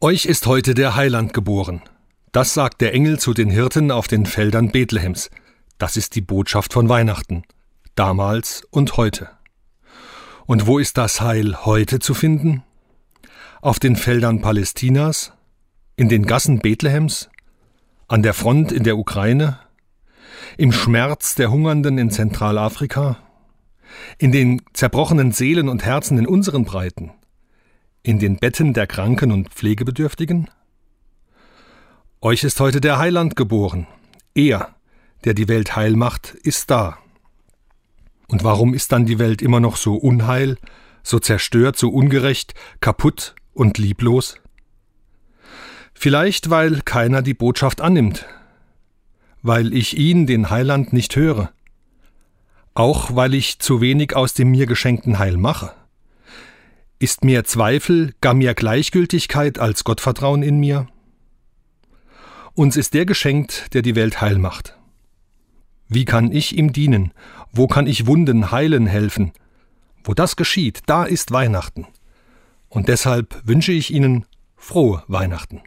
Euch ist heute der Heiland geboren. Das sagt der Engel zu den Hirten auf den Feldern Bethlehems. Das ist die Botschaft von Weihnachten. Damals und heute. Und wo ist das Heil heute zu finden? Auf den Feldern Palästinas? In den Gassen Bethlehems? An der Front in der Ukraine? Im Schmerz der Hungernden in Zentralafrika? In den zerbrochenen Seelen und Herzen in unseren Breiten? In den Betten der Kranken und Pflegebedürftigen? Euch ist heute der Heiland geboren. Er, der die Welt heil macht, ist da. Und warum ist dann die Welt immer noch so unheil, so zerstört, so ungerecht, kaputt und lieblos? Vielleicht, weil keiner die Botschaft annimmt, weil ich ihn, den Heiland, nicht höre, auch weil ich zu wenig aus dem mir geschenkten Heil mache. Ist mehr Zweifel, gar mehr Gleichgültigkeit als Gottvertrauen in mir? Uns ist der geschenkt, der die Welt heil macht. Wie kann ich ihm dienen? Wo kann ich Wunden heilen helfen? Wo das geschieht, da ist Weihnachten. Und deshalb wünsche ich Ihnen frohe Weihnachten.